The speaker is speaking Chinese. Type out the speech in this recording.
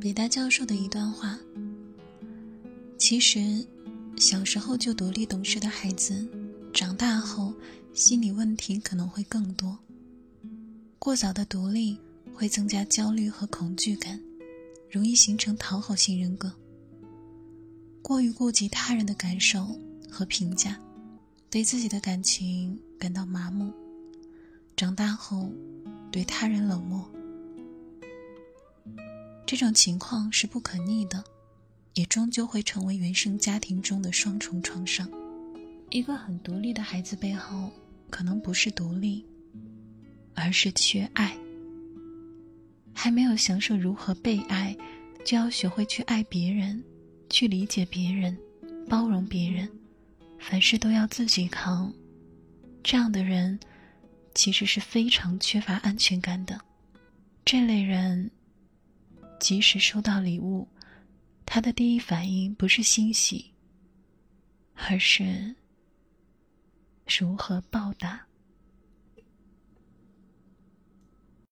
北大教授的一段话：其实，小时候就独立懂事的孩子，长大后心理问题可能会更多。过早的独立会增加焦虑和恐惧感，容易形成讨好型人格。过于顾及他人的感受和评价，对自己的感情感到麻木，长大后对他人冷漠。这种情况是不可逆的，也终究会成为原生家庭中的双重创伤。一个很独立的孩子背后，可能不是独立，而是缺爱。还没有享受如何被爱，就要学会去爱别人，去理解别人，包容别人，凡事都要自己扛。这样的人，其实是非常缺乏安全感的。这类人。即使收到礼物，他的第一反应不是欣喜，而是如何报答。